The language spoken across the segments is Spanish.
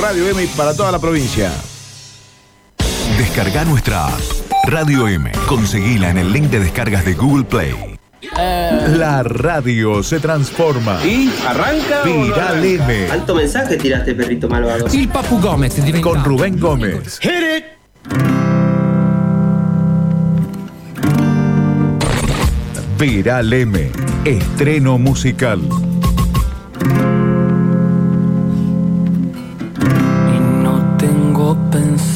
Radio M para toda la provincia. Descarga nuestra app. Radio M. Conseguila en el link de descargas de Google Play. La radio se transforma. ¿Y? ¿Arranca? Viral M. Alto mensaje tiraste, perrito malvado. Il Papu Gomez è diventato. Con Rubén Gómez. Hit it! Viral M. Estreno musical.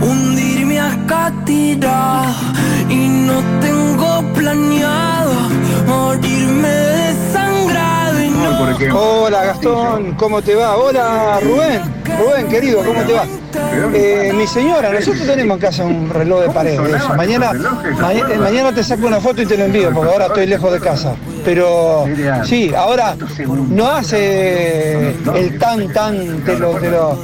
hundirme acá tirado. Y no tengo planeado morirme desangrado. Y no Hola Gastón, ¿cómo te va? Hola Rubén, Rubén querido, ¿cómo te va? Eh, mi señora, nosotros tenemos en casa un reloj de pared. de eso. Mañana, ma- mañana te saco una foto y te lo envío porque ahora estoy lejos de casa. Pero sí, ahora no hace el tan tan de lo, de lo-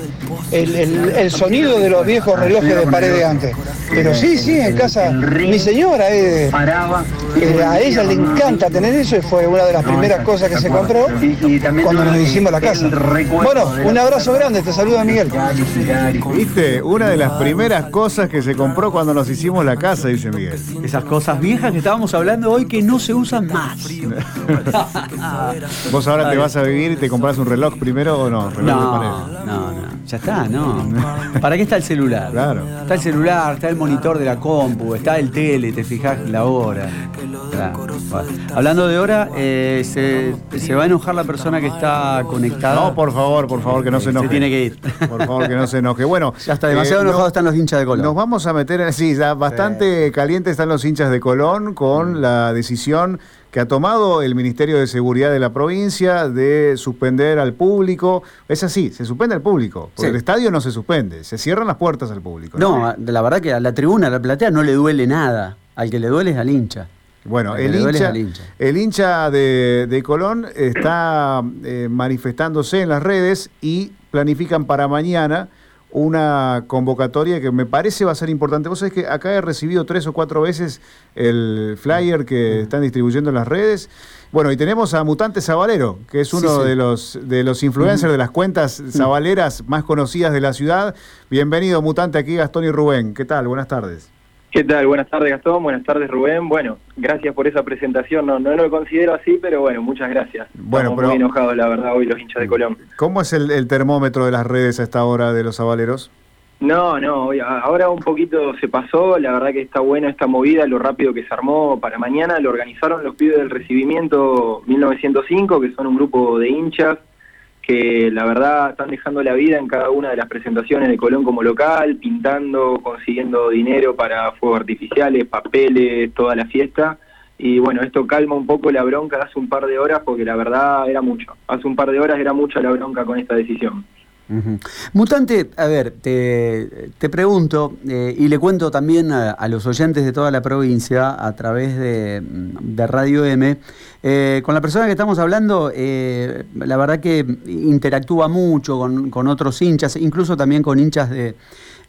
el, el- el sonido de los viejos relojes de pared de antes. Pero sí, sí, en casa, mi señora es, eh, a ella le encanta tener eso y fue una de las primeras cosas que se compró cuando nos hicimos la casa. Bueno, un abrazo grande, te saluda Miguel. ¿Viste? Una de las primeras cosas que se compró cuando nos hicimos la casa, dice Miguel. Esas cosas viejas que estábamos hablando hoy que no se usan más. ¿Vos ahora te vas a vivir y te compras un reloj primero o no? Reloj de No, pared. no, no. Ya está, no. ¿Para qué está el celular? Claro. Está el celular, está el monitor de la compu, está el tele, te fijas la hora. Bueno, Hablando de hora, eh, se, se va a enojar la persona que está conectada. No, por favor, por favor, que no se enoje. Se tiene que ir. Por favor, que no se enoje. Bueno, Ya está, demasiado eh, enojados no- están los hinchas de Colón. Nos vamos a meter en. Sí, ya bastante calientes están los hinchas de Colón con la decisión que ha tomado el Ministerio de Seguridad de la provincia de suspender al público. Es así, se suspende al público. Porque Sí. el estadio no se suspende, se cierran las puertas al público. No, la verdad que a la tribuna, a la platea, no le duele nada. Al que le duele es al hincha. Bueno, el hincha, hincha. el hincha de, de Colón está eh, manifestándose en las redes y planifican para mañana una convocatoria que me parece va a ser importante. Vos sabés que acá he recibido tres o cuatro veces el flyer que están distribuyendo en las redes. Bueno, y tenemos a Mutante Zabalero, que es uno sí. de los de los influencers de las cuentas zabaleras más conocidas de la ciudad. Bienvenido, Mutante, aquí Gastón y Rubén. ¿Qué tal? Buenas tardes. ¿Qué tal? Buenas tardes Gastón, buenas tardes Rubén. Bueno, gracias por esa presentación. No, no lo considero así, pero bueno, muchas gracias. Bueno, Estamos pero- muy enojados, la verdad, hoy los hinchas de Colón. ¿Cómo es el, el termómetro de las redes a esta hora de los zabaleros? No, no, ahora un poquito se pasó. La verdad que está buena esta movida, lo rápido que se armó para mañana. Lo organizaron los pibes del recibimiento 1905, que son un grupo de hinchas que la verdad están dejando la vida en cada una de las presentaciones de Colón como local, pintando, consiguiendo dinero para fuegos artificiales, papeles, toda la fiesta. Y bueno, esto calma un poco la bronca hace un par de horas porque la verdad era mucho. Hace un par de horas era mucha la bronca con esta decisión. Mutante, a ver, te, te pregunto eh, y le cuento también a, a los oyentes de toda la provincia a través de, de Radio M. eh, con la persona que estamos hablando, eh, la verdad que interactúa mucho con, con otros hinchas, incluso también con hinchas de,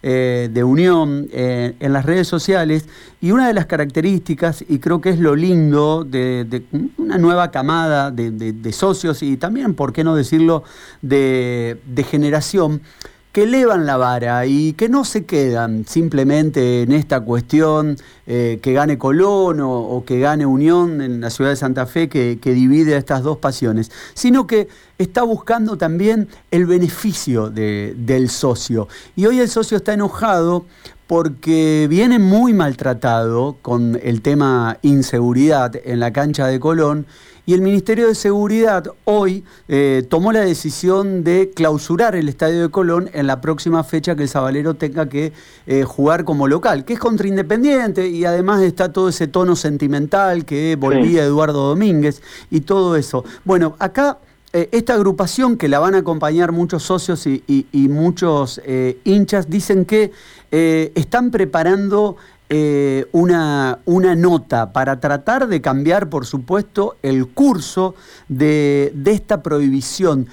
eh, de Unión eh, en las redes sociales. Y una de las características, y creo que es lo lindo de, una nueva camada de, de- de socios y también, por qué no decirlo, de, de generación, que elevan la vara y que no se quedan simplemente en esta cuestión eh, que gane Colón o, o que gane Unión en la ciudad de Santa Fe que, que divide estas dos pasiones, sino que está buscando también el beneficio de- del socio. Y hoy el socio está enojado porque viene muy maltratado con el tema inseguridad en la cancha de Colón y el Ministerio de Seguridad hoy eh, tomó la decisión de clausurar el Estadio de Colón en la próxima fecha que el Sabalero tenga que eh, jugar como local, que es contra Independiente y además está todo ese tono sentimental que volvía Eduardo Domínguez y todo eso. Bueno, acá eh, esta agrupación que la van a acompañar muchos socios y, y- y muchos eh, hinchas dicen que eh, están preparando eh, una, una, nota para tratar de cambiar, por supuesto, el curso de, esta prohibición.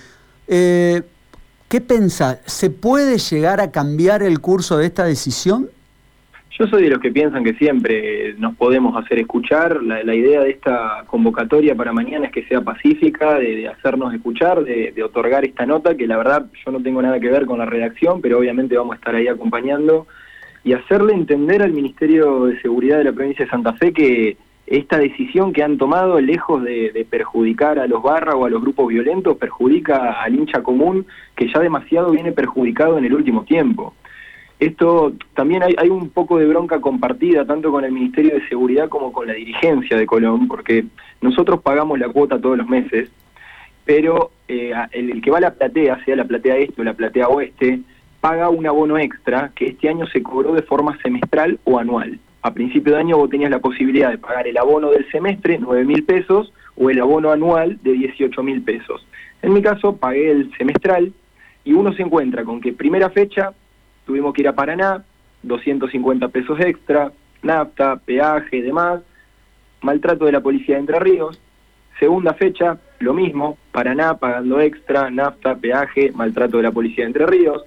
Eh, ¿Qué pensás? ¿Se puede llegar a cambiar el curso de esta decisión? Yo soy de los que piensan que siempre nos podemos hacer escuchar. La, idea de esta convocatoria para mañana es que sea pacífica, de, hacernos escuchar, de, otorgar esta nota, que la verdad yo no tengo nada que ver con la redacción, pero obviamente vamos a estar ahí acompañando y hacerle entender al Ministerio de Seguridad de la provincia de Santa Fe que esta decisión que han tomado, lejos de, perjudicar a los barra o a los grupos violentos, perjudica al hincha común que ya demasiado viene perjudicado en el último tiempo. Esto también hay, hay, un poco de bronca compartida tanto con el Ministerio de Seguridad como con la dirigencia de Colón, porque nosotros pagamos la cuota todos los meses, pero eh, el, que va a la platea, sea la platea este o la platea oeste, paga un abono extra que este año se cobró de forma semestral o anual. A principio de año vos tenías la posibilidad de pagar el abono del semestre, 9 mil pesos, o el abono anual de 18 mil pesos. En mi caso, pagué el semestral y uno se encuentra con que primera fecha tuvimos que ir a Paraná, 250 pesos extra, nafta, peaje, demás, maltrato de la policía de Entre Ríos. Segunda fecha, lo mismo, Paraná pagando extra, nafta, peaje, maltrato de la policía de Entre Ríos.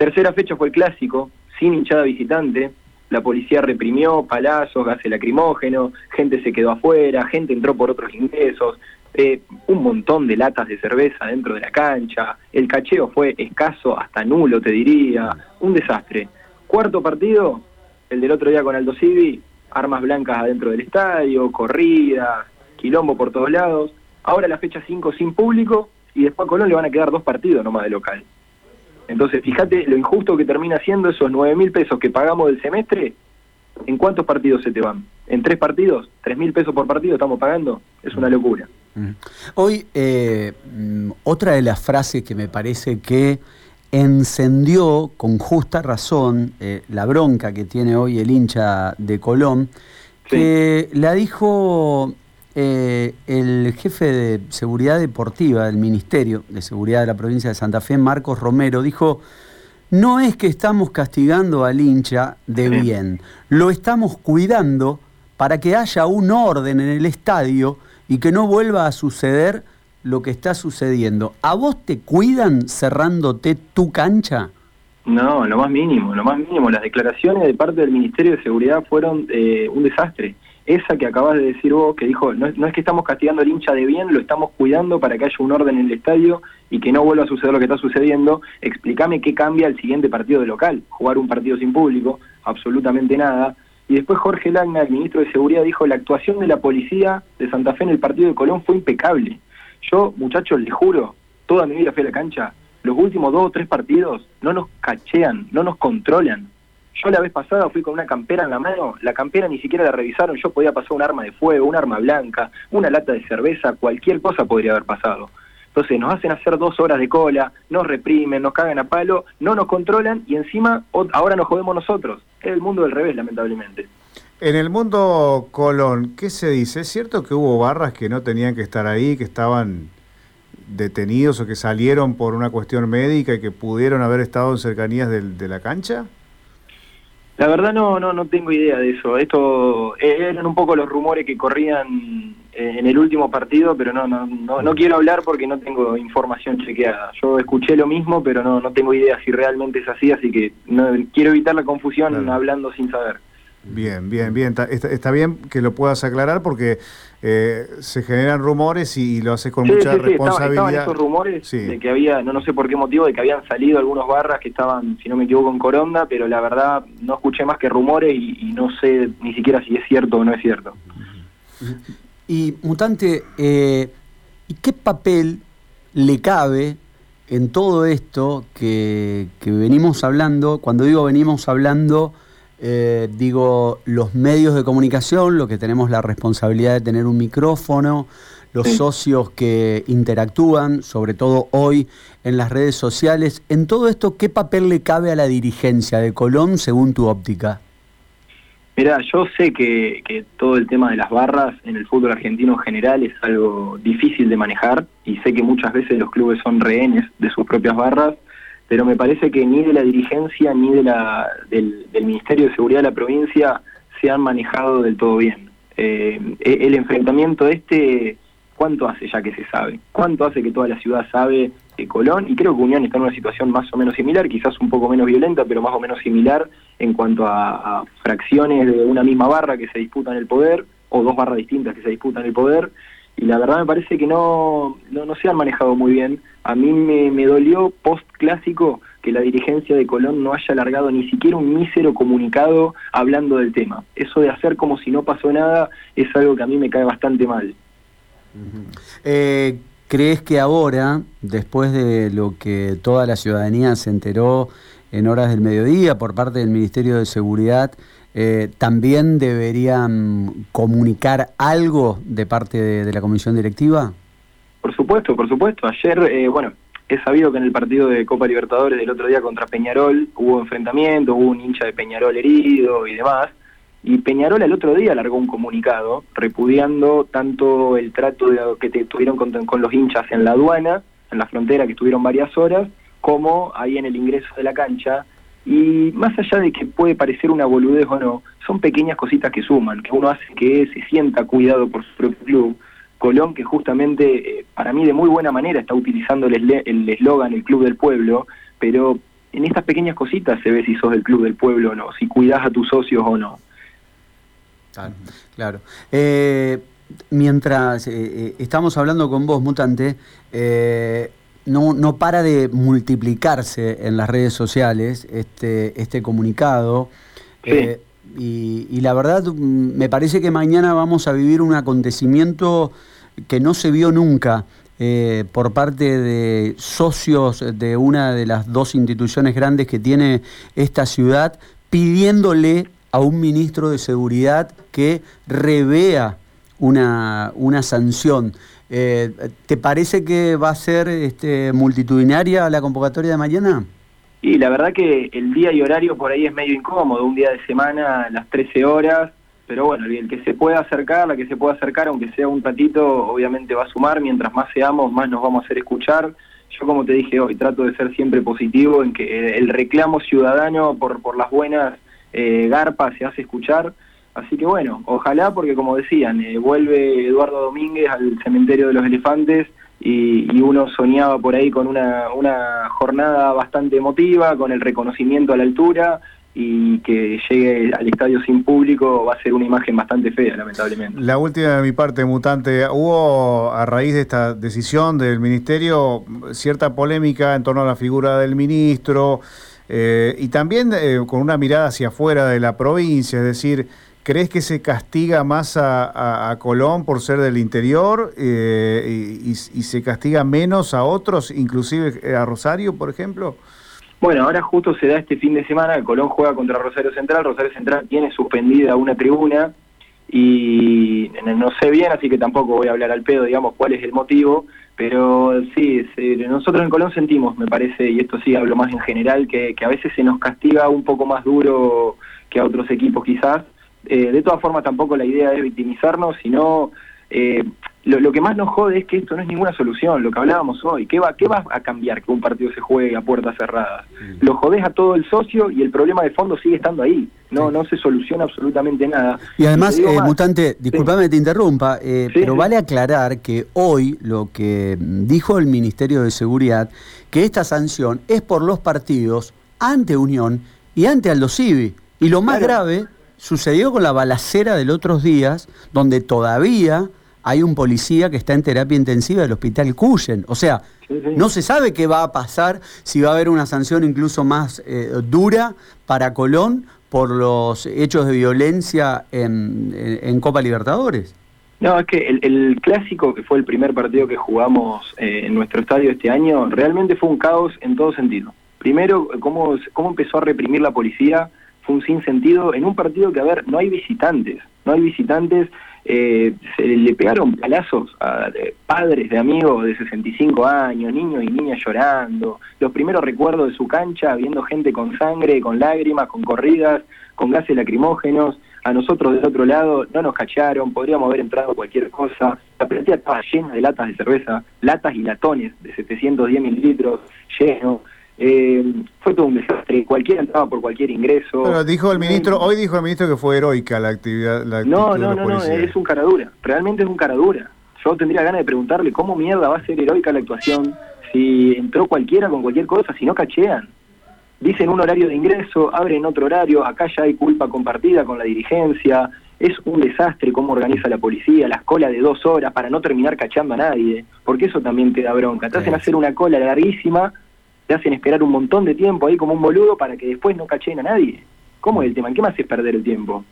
Tercera fecha fue el clásico, sin hinchada visitante. La policía reprimió palazos, gases lacrimógenos, gente se quedó afuera, gente entró por otros ingresos, eh, un montón de latas de cerveza dentro de la cancha, el cacheo fue escaso hasta nulo, te diría, un desastre. Cuarto partido, el del otro día con Aldo Civi, armas blancas adentro del estadio, corridas, quilombo por todos lados. Ahora la fecha 5 sin público y después a Colón le van a quedar dos partidos nomás de local. Entonces, fíjate lo injusto que termina siendo esos 9 mil pesos que pagamos del semestre ¿En cuántos partidos se te van? ¿En tres partidos? ¿Tres mil pesos por partido estamos pagando? Es una locura. Hoy, eh, mm, otra de las frases que me parece que encendió con justa razón eh, la bronca que tiene hoy el hincha de Colón, que la dijo eh, el jefe de seguridad deportiva del Ministerio de Seguridad de la provincia de Santa Fe, Marcos Romero, dijo no es que estamos castigando al hincha de bien, lo estamos cuidando para que haya un orden en el estadio y que no vuelva a suceder lo que está sucediendo. ¿A vos te cuidan cerrándote tu cancha? No, lo más mínimo, lo más mínimo. Las declaraciones de parte del Ministerio de Seguridad fueron eh, un desastre esa que acabas de decir vos, que dijo, no, es que estamos castigando al hincha de bien, lo estamos cuidando para que haya un orden en el estadio y que no vuelva a suceder lo que está sucediendo, explícame qué cambia el siguiente partido de local, jugar un partido sin público, absolutamente nada. Y después Jorge Lagna, el ministro de Seguridad, dijo, la actuación de la policía de Santa Fe en el partido de Colón fue impecable. Yo, muchachos, les juro, toda mi vida fui a la cancha, los últimos dos o tres partidos no nos cachean, no nos controlan yo la vez pasada fui con una campera en la mano, la campera ni siquiera la revisaron, yo podía pasar un arma de fuego, un arma blanca, una lata de cerveza, cualquier cosa podría haber pasado. Entonces nos hacen hacer dos horas de cola, nos reprimen, nos cagan a palo, no nos controlan y encima ahora nos jodemos nosotros. Es el mundo del revés, lamentablemente. En el mundo Colón, ¿qué se dice? ¿Es cierto que hubo barras que no tenían que estar ahí, que estaban detenidos o que salieron por una cuestión médica y que pudieron haber estado en cercanías de la cancha? La verdad no, no, no tengo idea de eso. Esto eh, eran un poco los rumores que corrían en el último partido, pero no, no, no, no, quiero hablar porque no tengo información chequeada. Yo escuché lo mismo, pero no, no tengo idea si realmente es así, así que no, quiero evitar la confusión hablando sin saber. Bien, bien, bien. Está, bien que lo puedas aclarar porque eh, se generan rumores y, lo haces con mucha responsabilidad. Estaban esos rumores de que había, no, no sé por qué motivo, de que habían salido algunos barras que estaban, si no me equivoco, en Coronda, pero la verdad no escuché más que rumores y, no sé ni siquiera si es cierto o no es cierto. Y Mutante, eh, ¿y qué papel le cabe en todo esto que, que venimos hablando? Cuando digo venimos hablando eh, digo, los medios de comunicación, lo que tenemos la responsabilidad de tener un micrófono, los socios que interactúan, sobre todo hoy en las redes sociales. En todo esto, ¿qué papel le cabe a la dirigencia de Colón según tu óptica? Mira, yo sé que, que, todo el tema de las barras en el fútbol argentino en general es algo difícil de manejar y sé que muchas veces los clubes son rehenes de sus propias barras pero me parece que ni de la dirigencia ni de la, del, Ministerio de Seguridad de la provincia se han manejado del todo bien. Eh, e-, el enfrentamiento este, ¿cuánto hace ya que se sabe? ¿Cuánto hace que toda la ciudad sabe de Colón? Y creo que Unión está en una situación más o menos similar, quizás un poco menos violenta, pero más o menos similar en cuanto a, a fracciones de una misma barra que se disputan el poder, o dos barras distintas que se disputan el poder, y la verdad me parece que no, no, se han manejado muy bien. A mí me, dolió post clásico que la dirigencia de Colón no haya alargado ni siquiera un mísero comunicado hablando del tema. Eso de hacer como si no pasó nada es algo que a mí me cae bastante mal. Eh, ¿Crees que ahora, después de lo que toda la ciudadanía se enteró en horas del mediodía por parte del Ministerio de Seguridad, eh, ¿también deberían comunicar algo de parte de, la comisión directiva? Por supuesto, por supuesto. Ayer, eh, bueno, he sabido que en el partido de Copa Libertadores del otro día contra Peñarol hubo enfrentamiento, hubo un hincha de Peñarol herido y demás. Y Peñarol el otro día largó un comunicado repudiando tanto el trato que tuvieron con, con los hinchas en la aduana, en la frontera, que estuvieron varias horas, como ahí en el ingreso de la cancha, y más allá de que puede parecer una boludez o no, son pequeñas cositas que suman, que uno hace que se sienta cuidado por su propio club. Colón, que justamente eh, para mí de muy buena manera está utilizando el eslogan el club del pueblo, pero en estas pequeñas cositas se ve si sos del club del pueblo o no, si cuidas a tus socios o no. Claro, claro. Eh, mientras eh, estamos hablando con vos, Mutante, no, no para de multiplicarse en las redes sociales este, este comunicado. Eh, y, la verdad, mm, me parece que mañana vamos a vivir un acontecimiento que no se vio nunca eh, por parte de socios de una de las dos instituciones grandes que tiene esta ciudad, pidiéndole a un ministro de seguridad que revea una, una sanción. Eh, ¿Te parece que va a ser este, multitudinaria la convocatoria de mañana? Y la verdad que el día y horario por ahí es medio incómodo, un día de semana a las 13 horas, pero bueno, el que se pueda acercar, la que se pueda acercar, aunque sea un ratito, obviamente va a sumar, mientras más seamos, más nos vamos a hacer escuchar. Yo como te dije hoy, trato de ser siempre positivo en que el reclamo ciudadano por, por las buenas eh, garpas se hace escuchar Así que bueno, ojalá porque como decían, eh, vuelve Eduardo Domínguez al cementerio de los elefantes y, uno soñaba por ahí con una, una jornada bastante emotiva, con el reconocimiento a la altura y que llegue al estadio sin público va a ser una imagen bastante fea, lamentablemente. La última de mi parte, Mutante, hubo a raíz de esta decisión del Ministerio cierta polémica en torno a la figura del ministro eh, y también eh, con una mirada hacia afuera de la provincia, es decir, ¿Crees que se castiga más a, Colón por ser del interior eh, y, se castiga menos a otros, inclusive eh, a Rosario, por ejemplo? Bueno, ahora justo se da este fin de semana, Colón juega contra Rosario Central, Rosario Central tiene suspendida una tribuna y no sé bien, así que tampoco voy a hablar al pedo, digamos, cuál es el motivo, pero sí, nosotros en Colón sentimos, me parece, y esto sí hablo más en general, que, que a veces se nos castiga un poco más duro que a otros equipos quizás, eh, de todas formas, tampoco la idea es victimizarnos, sino eh, lo, que más nos jode es que esto no es ninguna solución, lo que hablábamos hoy. ¿Qué va, qué va a cambiar que un partido se juegue a puertas cerradas? Mm. Lo jodés a todo el socio y el problema de fondo sigue estando ahí. No, no se soluciona absolutamente nada. Y además, eh, Mutante, discúlpame que te interrumpa, pero vale aclarar que hoy lo que dijo el Ministerio de Seguridad, que esta sanción es por los partidos ante Unión y ante Aldo Civi. Y lo más grave sucedió con la balacera del otros días, donde todavía hay un policía que está en terapia intensiva del hospital Cuyen. O sea, no se sabe qué va a pasar, si va a haber una sanción incluso más eh, dura para Colón por los hechos de violencia en, Copa Libertadores. No, es que el, clásico, que fue el primer partido que jugamos eh, en nuestro estadio este año, realmente fue un caos en todo sentido. Primero, cómo, cómo empezó a reprimir la policía fue un sinsentido en un partido que, a ver, no hay visitantes, no hay visitantes, eh, se le pegaron palazos a padres de amigos de 65 años, niños y niñas llorando, los primeros recuerdos de su cancha, viendo gente con sangre, con lágrimas, con corridas, con gases lacrimógenos, a nosotros del otro lado no nos cacharon, podríamos haber entrado cualquier cosa, la platea estaba llena de latas de cerveza, latas y latones de 710 mililitros, lleno, Eh, fue todo un desastre, cualquiera entraba por cualquier ingreso. Pero dijo el ministro, hoy dijo el ministro que fue heroica la actividad. La no, no, no, no, es un caradura, realmente es un caradura. Yo tendría ganas de preguntarle cómo mierda va a ser heroica la actuación si entró cualquiera con cualquier cosa, si no cachean. Dicen un horario de ingreso, abren otro horario, acá ya hay culpa compartida con la dirigencia, es un desastre cómo organiza la policía, las colas de dos horas para no terminar cachando a nadie, porque eso también te da bronca. Te hacen hacer una cola larguísima, te hacen esperar un montón de tiempo ahí como un boludo para que después no cachen a nadie. ¿Cómo es el tema? ¿En qué me haces perder el tiempo?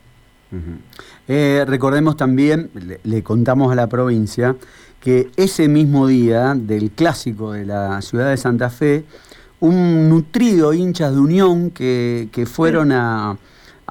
Eh, recordemos también, le, contamos a la provincia, que ese mismo día del clásico de la ciudad de Santa Fe, un nutrido hinchas de Unión que, que fueron a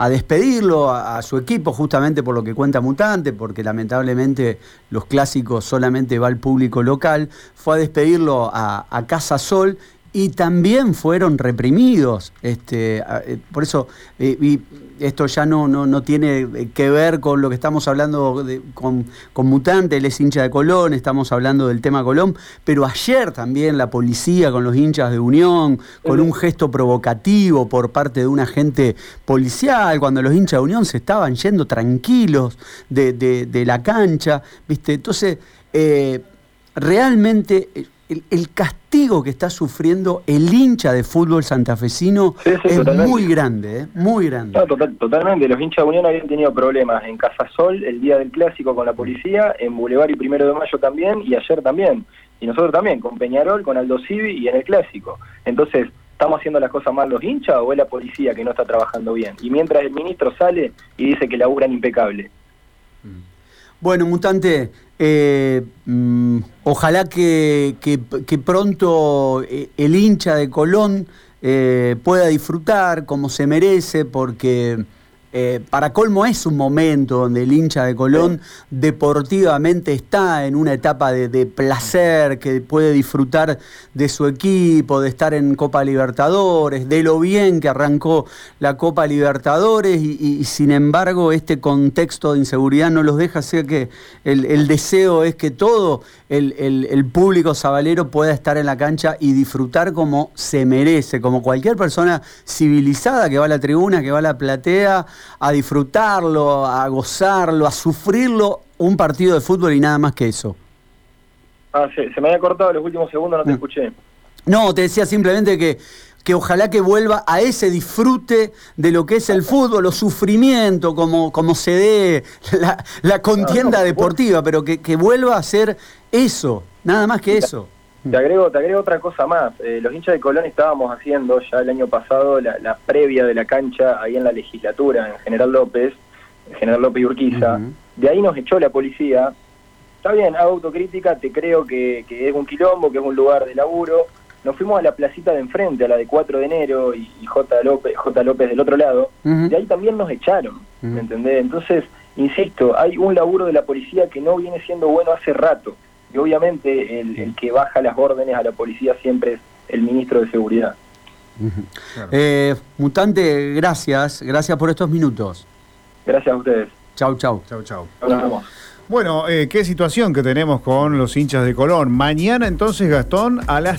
a despedirlo a, su equipo, justamente por lo que cuenta Mutante, porque lamentablemente los clásicos solamente va al público local, fue a despedirlo a, a Casa Sol y también fueron reprimidos. Este, eh, por eso, eh, y esto ya no, no, tiene eh, que ver con lo que estamos hablando con, con, Mutante, él es hincha de Colón, estamos hablando del tema Colón, pero ayer también la policía con los hinchas de Unión, con un gesto provocativo por parte de un agente policial, cuando los hinchas de Unión se estaban yendo tranquilos de, de, la cancha, ¿viste? Entonces, realmente el, castigo que está sufriendo el hincha de fútbol santafesino es muy grande, ¿eh? muy grande. totalmente, los hinchas de Unión habían tenido problemas en Casasol el día del clásico con la policía, en Boulevard y Primero de Mayo también, y ayer también, y nosotros también, con Peñarol, con Aldo Civi y en el clásico. Entonces, ¿estamos haciendo las cosas mal los hinchas o es la policía que no está trabajando bien? Y mientras el ministro sale y dice que laburan impecable. Bueno, mutante, eh, mm, ojalá que, pronto eh, el hincha de Colón eh, pueda disfrutar como se merece, porque eh, para colmo es un momento donde el hincha de Colón deportivamente está en una etapa de, placer, que puede disfrutar de su equipo, de estar en Copa Libertadores, de lo bien que arrancó la Copa Libertadores y, sin embargo este contexto de inseguridad no los deja, así que el, deseo es que todo el, el público sabalero pueda estar en la cancha y disfrutar como se merece, como cualquier persona civilizada que va a la tribuna, que va a la platea a disfrutarlo, a gozarlo, a sufrirlo un partido de fútbol y nada más que eso. Ah, sí, se me había cortado los últimos segundos, no te mm. escuché. No, te decía simplemente que, que ojalá que vuelva a ese disfrute de lo que es el fútbol, los sufrimientos, como, como se dé la, contienda deportiva, pero que, que, vuelva a ser eso, nada más que eso. Te agrego, te agrego otra cosa más. Eh, los hinchas de Colón estábamos haciendo ya el año pasado la, previa de la cancha ahí en la legislatura, en General López, General López y Urquiza. De ahí nos echó la policía. Está bien, hago autocrítica, te creo que, es un quilombo, que es un lugar de laburo. Nos fuimos a la placita de enfrente, a la de 4 de enero, y, J. López, J. López del otro lado. De ahí también nos echaron, ¿me entendés? Entonces, insisto, hay un laburo de la policía que no viene siendo bueno hace rato y obviamente el, que baja las órdenes a la policía siempre es el ministro de Seguridad. Eh, mutante, gracias, gracias por estos minutos. Gracias a ustedes. Chau, chau. Chau, chau. Bueno, eh, qué situación que tenemos con los hinchas de Colón. Mañana entonces, Gastón, a las